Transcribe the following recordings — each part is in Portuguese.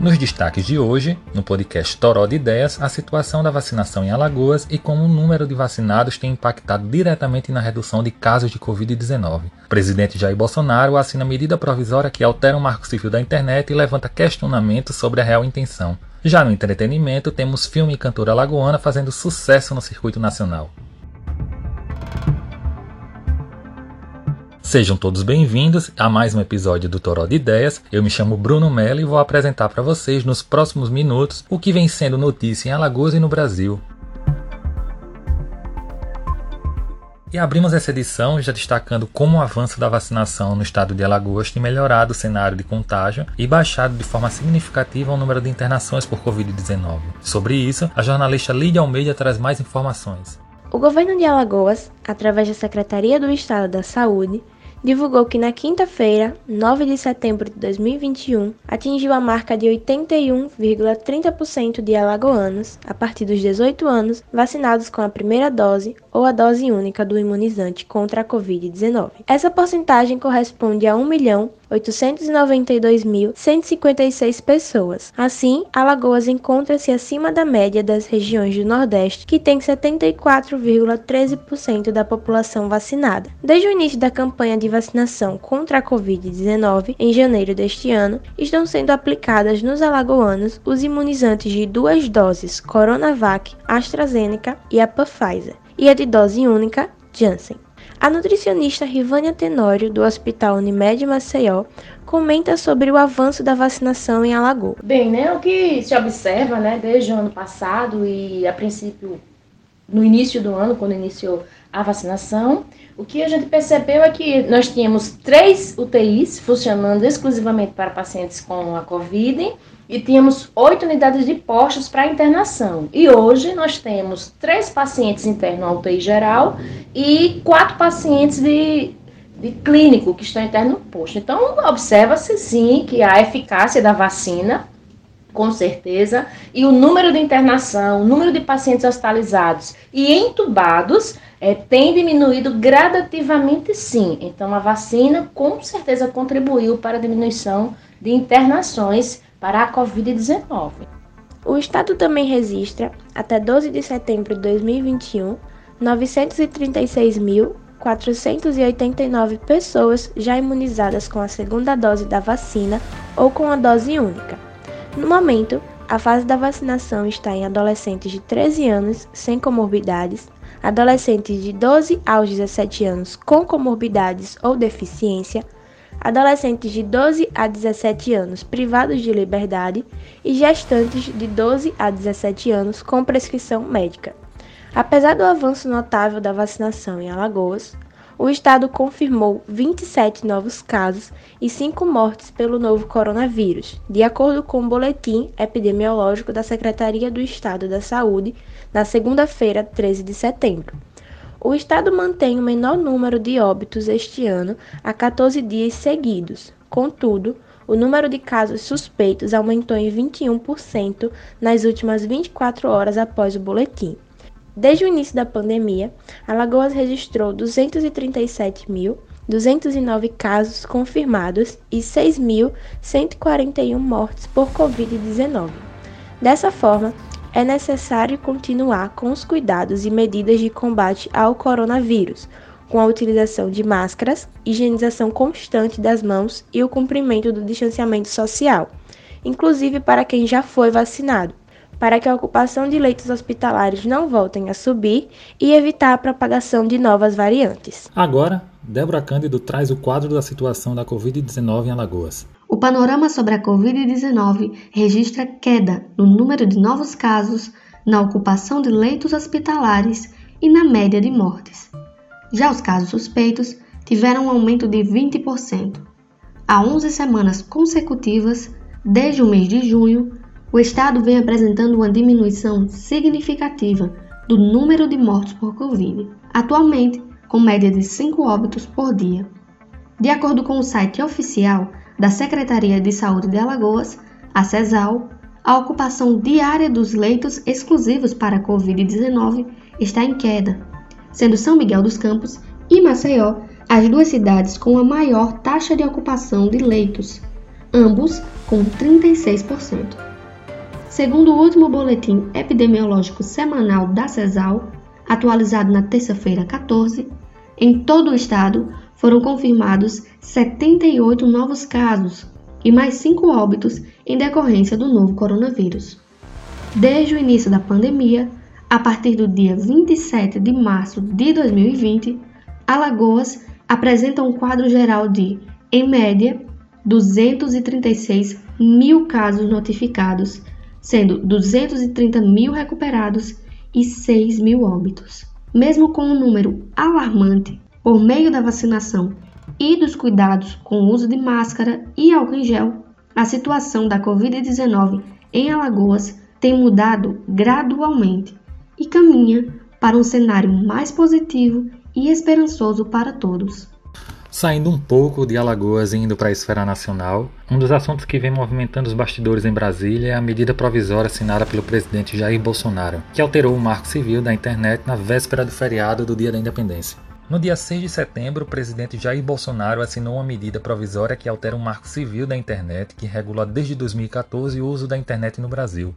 Nos destaques de hoje, no podcast Toró de Ideias, a situação da vacinação em Alagoas e como o número de vacinados tem impactado diretamente na redução de casos de Covid-19. O presidente Jair Bolsonaro assina medida provisória que altera o marco civil da internet e levanta questionamentos sobre a real intenção. Já no entretenimento, temos filme e cantora alagoana fazendo sucesso no circuito nacional. Sejam todos bem-vindos a mais um episódio do Toró de Ideias. Eu me chamo Bruno Mello e vou apresentar para vocês nos próximos minutos o que vem sendo notícia em Alagoas e no Brasil. E abrimos essa edição já destacando como o avanço da vacinação no estado de Alagoas tem melhorado o cenário de contágio e baixado de forma significativa o número de internações por Covid-19. Sobre isso, a jornalista Lídia Almeida traz mais informações. O governo de Alagoas, através da Secretaria do Estado da Saúde, divulgou que na quinta-feira, 9 de setembro de 2021, atingiu a marca de 81,30% de alagoanos, a partir dos 18 anos, vacinados com a primeira dose ou a dose única do imunizante contra a Covid-19. Essa porcentagem corresponde a 1 milhão 892.156 pessoas. Assim, Alagoas encontra-se acima da média das regiões do Nordeste, que tem 74,13% da população vacinada. Desde o início da campanha de vacinação contra a Covid-19, em janeiro deste ano, estão sendo aplicadas nos alagoanos os imunizantes de duas doses Coronavac, AstraZeneca e a Pfizer, e a de dose única Janssen. A nutricionista Rivânia Tenório, do Hospital Unimed Maceió, comenta sobre o avanço da vacinação em Alagoas. Bem, né, o que se observa, né, desde o ano passado e a princípio no início do ano, quando iniciou a vacinação, o que a gente percebeu é que nós tínhamos três UTIs funcionando exclusivamente para pacientes com a Covid e tínhamos oito unidades de postos para internação. E hoje nós temos três pacientes internos na UTI geral e quatro pacientes de, de clínico que estão internos no posto. Então, observa-se sim que a eficácia da vacina, com certeza, e o número de internação, o número de pacientes hospitalizados e entubados é, tem diminuído gradativamente sim. Então, a vacina com certeza contribuiu para a diminuição de internações para a Covid-19. O Estado também registra, até 12 de setembro de 2021, 936.489 pessoas já imunizadas com a segunda dose da vacina ou com a dose única. No momento, a fase da vacinação está em adolescentes de 13 anos sem comorbidades, adolescentes de 12 aos 17 anos com comorbidades ou deficiência, adolescentes de 12 a 17 anos privados de liberdade e gestantes de 12 a 17 anos com prescrição médica. Apesar do avanço notável da vacinação em Alagoas, o estado confirmou 27 novos casos e 5 mortes pelo novo coronavírus, de acordo com o boletim epidemiológico da Secretaria do Estado da Saúde, na segunda-feira, 13 de setembro. O estado mantém o menor número de óbitos este ano há 14 dias seguidos. Contudo, o número de casos suspeitos aumentou em 21% nas últimas 24 horas após o boletim. Desde o início da pandemia, Alagoas registrou 237.209 casos confirmados e 6.141 mortes por Covid-19. Dessa forma, é necessário continuar com os cuidados e medidas de combate ao coronavírus, com a utilização de máscaras, higienização constante das mãos e o cumprimento do distanciamento social, inclusive para quem já foi vacinado, para que a ocupação de leitos hospitalares não voltem a subir e evitar a propagação de novas variantes. Agora, Débora Cândido traz o quadro da situação da Covid-19 em Alagoas. O panorama sobre a Covid-19 registra queda no número de novos casos, na ocupação de leitos hospitalares e na média de mortes. Já os casos suspeitos tiveram um aumento de 20%. Há 11 semanas consecutivas, desde o mês de junho, o estado vem apresentando uma diminuição significativa do número de mortos por Covid, atualmente com média de 5 óbitos por dia. De acordo com o site oficial da Secretaria de Saúde de Alagoas, a CESAL, a ocupação diária dos leitos exclusivos para a Covid-19 está em queda, sendo São Miguel dos Campos e Maceió as duas cidades com a maior taxa de ocupação de leitos. ambos com 36%. Segundo o último boletim epidemiológico semanal da CESAL, atualizado na terça-feira 14, em todo o estado foram confirmados 78 novos casos e mais 5 óbitos em decorrência do novo coronavírus. Desde o início da pandemia, a partir do dia 27 de março de 2020, Alagoas apresenta um quadro geral de, em média, 236 mil casos notificados, sendo 230 mil recuperados e 6 mil óbitos. Mesmo com um número alarmante, por meio da vacinação e dos cuidados com o uso de máscara e álcool em gel, a situação da Covid-19 em Alagoas tem mudado gradualmente e caminha para um cenário mais positivo e esperançoso para todos. Saindo um pouco de Alagoas e indo para a esfera nacional, um dos assuntos que vem movimentando os bastidores em Brasília é a medida provisória assinada pelo presidente Jair Bolsonaro, que alterou o marco civil da internet na véspera do feriado do Dia da Independência. No dia 6 de setembro, o presidente Jair Bolsonaro assinou uma medida provisória que altera o marco civil da internet que regula desde 2014 o uso da internet no Brasil.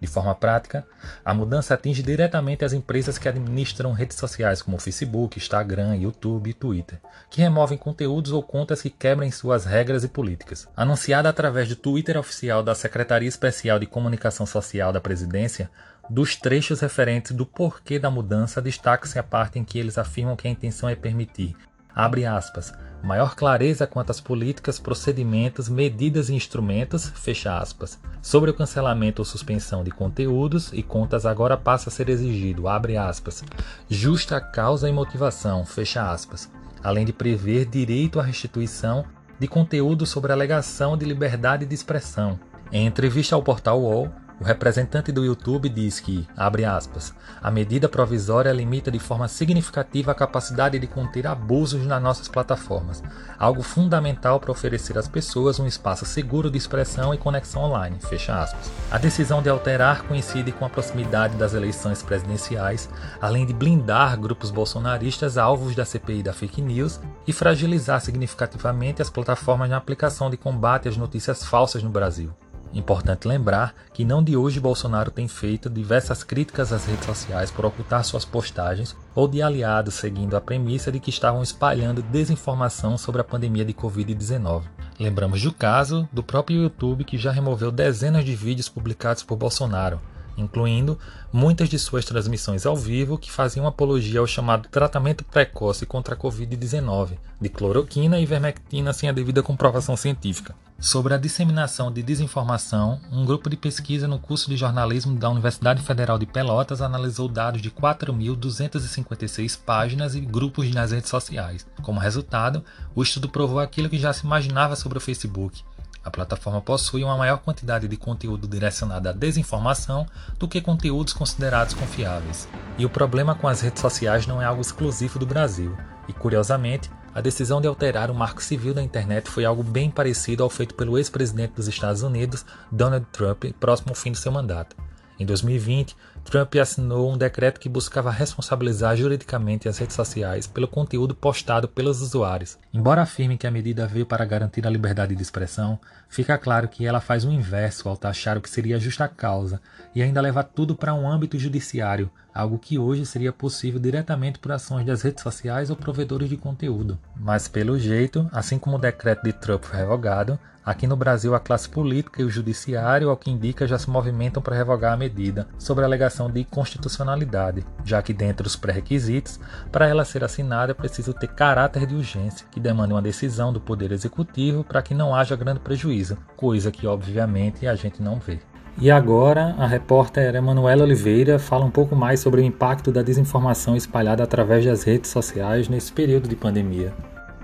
De forma prática, a mudança atinge diretamente as empresas que administram redes sociais como Facebook, Instagram, YouTube e Twitter, que removem conteúdos ou contas que quebrem suas regras e políticas. Anunciada através do Twitter oficial da Secretaria Especial de Comunicação Social da Presidência, dos trechos referentes do porquê da mudança, destaca-se a parte em que eles afirmam que a intenção é permitir, abre aspas, maior clareza quanto às políticas, procedimentos, medidas e instrumentos, fecha aspas. Sobre o cancelamento ou suspensão de conteúdos e contas agora passa a ser exigido, abre aspas, justa causa e motivação, fecha aspas, além de prever direito à restituição de conteúdo sobre alegação de liberdade de expressão. Em entrevista ao portal UOL, o representante do YouTube diz que, abre aspas, a medida provisória limita de forma significativa a capacidade de conter abusos nas nossas plataformas, algo fundamental para oferecer às pessoas um espaço seguro de expressão e conexão online, fecha aspas. A decisão de alterar coincide com a proximidade das eleições presidenciais, além de blindar grupos bolsonaristas alvos da CPI da fake news e fragilizar significativamente as plataformas na aplicação de combate às notícias falsas no Brasil. Importante lembrar que não de hoje Bolsonaro tem feito diversas críticas às redes sociais por ocultar suas postagens ou de aliados seguindo a premissa de que estavam espalhando desinformação sobre a pandemia de Covid-19. Lembramos do caso do próprio YouTube que já removeu dezenas de vídeos publicados por Bolsonaro, incluindo muitas de suas transmissões ao vivo que faziam apologia ao chamado tratamento precoce contra a Covid-19, de cloroquina e ivermectina sem a devida comprovação científica. Sobre a disseminação de desinformação, um grupo de pesquisa no curso de jornalismo da Universidade Federal de Pelotas analisou dados de 4.256 páginas e grupos nas redes sociais. Como resultado, o estudo provou aquilo que já se imaginava sobre o Facebook a plataforma possui uma maior quantidade de conteúdo direcionado à desinformação do que conteúdos considerados confiáveis. E o problema com as redes sociais não é algo exclusivo do Brasil. E curiosamente, a decisão de alterar o marco civil da internet foi algo bem parecido ao feito pelo ex-presidente dos Estados Unidos, Donald Trump, próximo ao fim do seu mandato. Em 2020, Trump assinou um decreto que buscava responsabilizar juridicamente as redes sociais pelo conteúdo postado pelos usuários. Embora afirme que a medida veio para garantir a liberdade de expressão, fica claro que ela faz o inverso ao taxar o que seria justa causa e ainda leva tudo para um âmbito judiciário, algo que hoje seria possível diretamente por ações das redes sociais ou provedores de conteúdo. Mas pelo jeito, assim como o decreto de Trump foi revogado, Aqui no Brasil, a classe política e o judiciário, ao que indica, já se movimentam para revogar a medida, sobre a alegação de constitucionalidade, já que, dentre os pré-requisitos, para ela ser assinada é preciso ter caráter de urgência, que demanda uma decisão do Poder Executivo para que não haja grande prejuízo, coisa que, obviamente, a gente não vê. E agora, a repórter Emanuela Oliveira fala um pouco mais sobre o impacto da desinformação espalhada através das redes sociais nesse período de pandemia.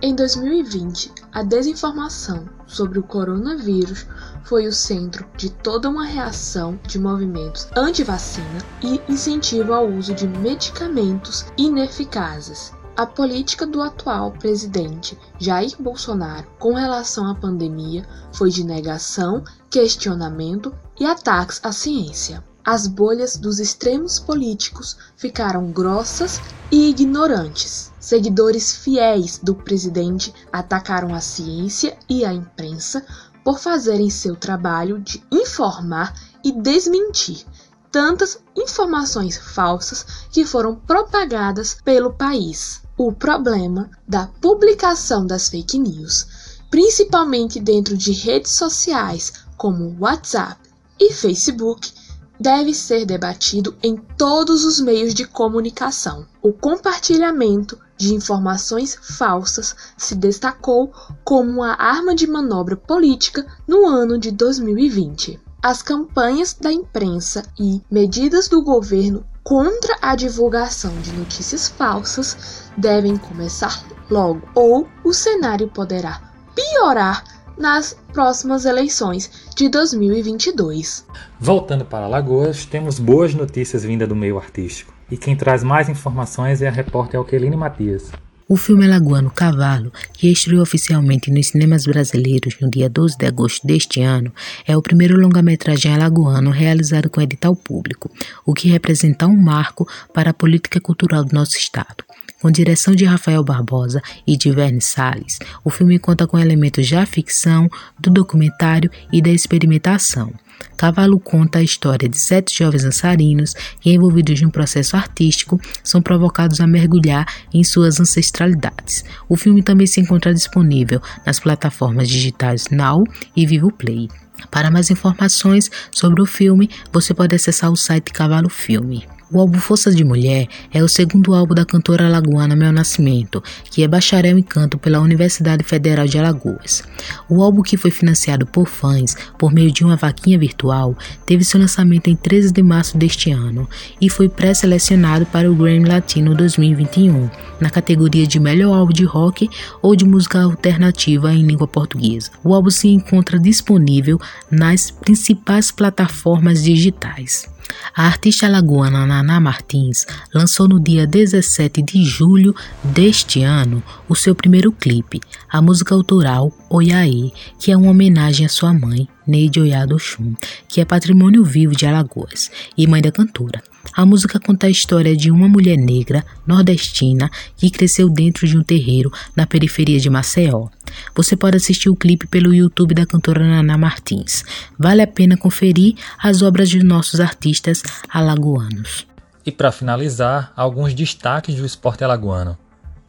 Em 2020, a desinformação sobre o coronavírus foi o centro de toda uma reação de movimentos anti-vacina e incentivo ao uso de medicamentos ineficazes. A política do atual presidente Jair Bolsonaro com relação à pandemia foi de negação, questionamento e ataques à ciência. As bolhas dos extremos políticos ficaram grossas e ignorantes. Seguidores fiéis do presidente atacaram a ciência e a imprensa por fazerem seu trabalho de informar e desmentir tantas informações falsas que foram propagadas pelo país. O problema da publicação das fake news, principalmente dentro de redes sociais como WhatsApp e Facebook, deve ser debatido em todos os meios de comunicação. O compartilhamento de informações falsas se destacou como uma arma de manobra política no ano de 2020. As campanhas da imprensa e medidas do governo contra a divulgação de notícias falsas devem começar logo, ou o cenário poderá piorar nas próximas eleições de 2022. Voltando para Alagoas, temos boas notícias vindas do meio artístico. E quem traz mais informações é a repórter Alqueline Matias. O filme Alagoano Cavalo, que estreou oficialmente nos cinemas brasileiros no dia 12 de agosto deste ano, é o primeiro longa-metragem alagoano realizado com edital público, o que representa um marco para a política cultural do nosso estado. Com direção de Rafael Barbosa e de Verne Salles, o filme conta com elementos da ficção, do documentário e da experimentação. Cavalo conta a história de sete jovens dançarinos que, envolvidos num processo artístico, são provocados a mergulhar em suas ancestralidades. O filme também se encontra disponível nas plataformas digitais Now e Vivo Play. Para mais informações sobre o filme, você pode acessar o site Cavalo Filme. O álbum Força de Mulher é o segundo álbum da cantora alagoana Mel Nascimento, que é bacharel em canto pela Universidade Federal de Alagoas. O álbum, que foi financiado por fãs por meio de uma vaquinha virtual, teve seu lançamento em 13 de março deste ano e foi pré-selecionado para o Grammy Latino 2021, na categoria de melhor álbum de rock ou de música alternativa em língua portuguesa. O álbum se encontra disponível nas principais plataformas digitais. A artista alagoana Naná Martins lançou no dia 17 de julho deste ano o seu primeiro clipe, a música autoral Oiaê, que é uma homenagem à sua mãe, Neide Oyado Oxum, que é patrimônio vivo de Alagoas e mãe da cantora. A música conta a história de uma mulher negra nordestina que cresceu dentro de um terreiro na periferia de Maceió. Você pode assistir o clipe pelo YouTube da cantora Naná Martins. Vale a pena conferir as obras de nossos artistas alagoanos. E para finalizar, alguns destaques do esporte alagoano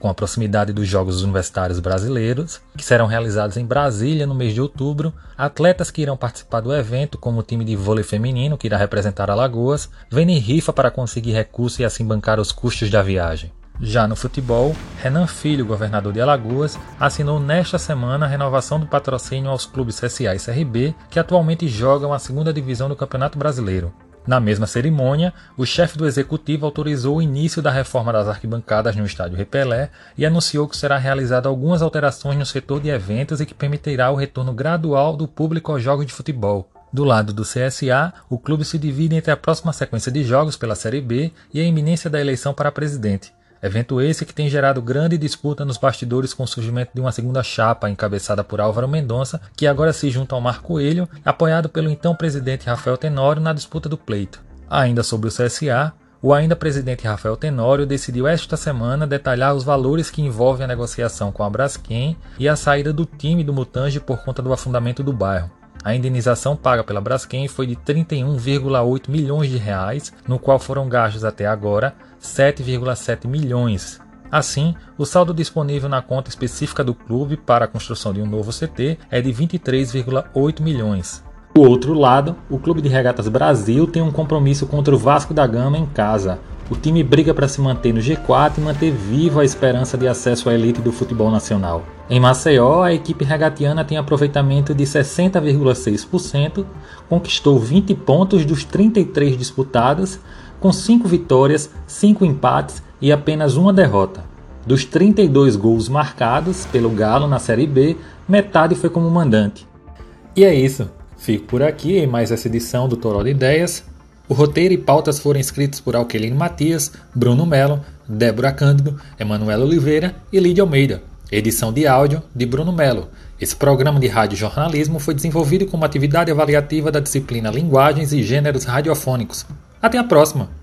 com a proximidade dos Jogos Universitários Brasileiros, que serão realizados em Brasília no mês de outubro, atletas que irão participar do evento, como o time de vôlei feminino, que irá representar Alagoas, vendem rifa para conseguir recursos e assim bancar os custos da viagem. Já no futebol, Renan Filho, governador de Alagoas, assinou nesta semana a renovação do patrocínio aos clubes CSA e CRB, que atualmente jogam a segunda divisão do Campeonato Brasileiro. Na mesma cerimônia, o chefe do executivo autorizou o início da reforma das arquibancadas no estádio Repelé e anunciou que será realizada algumas alterações no setor de eventos e que permitirá o retorno gradual do público aos jogos de futebol. Do lado do CSA, o clube se divide entre a próxima sequência de jogos pela Série B e a iminência da eleição para presidente. Evento esse que tem gerado grande disputa nos bastidores com o surgimento de uma segunda chapa encabeçada por Álvaro Mendonça, que agora se junta ao Mar Coelho, apoiado pelo então presidente Rafael Tenório na disputa do pleito. Ainda sobre o CSA, o ainda presidente Rafael Tenório decidiu esta semana detalhar os valores que envolvem a negociação com a Braskem e a saída do time do Mutange por conta do afundamento do bairro. A indenização paga pela Braskem foi de 31,8 milhões de reais, no qual foram gastos até agora 7,7 milhões. Assim, o saldo disponível na conta específica do clube para a construção de um novo CT é de 23,8 milhões. Do outro lado, o Clube de Regatas Brasil tem um compromisso contra o Vasco da Gama em casa. O time briga para se manter no G4 e manter viva a esperança de acesso à elite do futebol nacional. Em Maceió, a equipe regatiana tem aproveitamento de 60,6%, conquistou 20 pontos dos 33 disputados com 5 vitórias, 5 empates e apenas uma derrota. Dos 32 gols marcados pelo Galo na Série B, metade foi como mandante. E é isso. Fico por aqui em mais essa edição do Toró de Ideias. O roteiro e pautas foram escritos por Alqueline Matias, Bruno Melo, Débora Cândido, Emanuela Oliveira e Lídia Almeida. Edição de áudio de Bruno Melo. Esse programa de rádio jornalismo foi desenvolvido como atividade avaliativa da disciplina Linguagens e Gêneros Radiofônicos, até a próxima!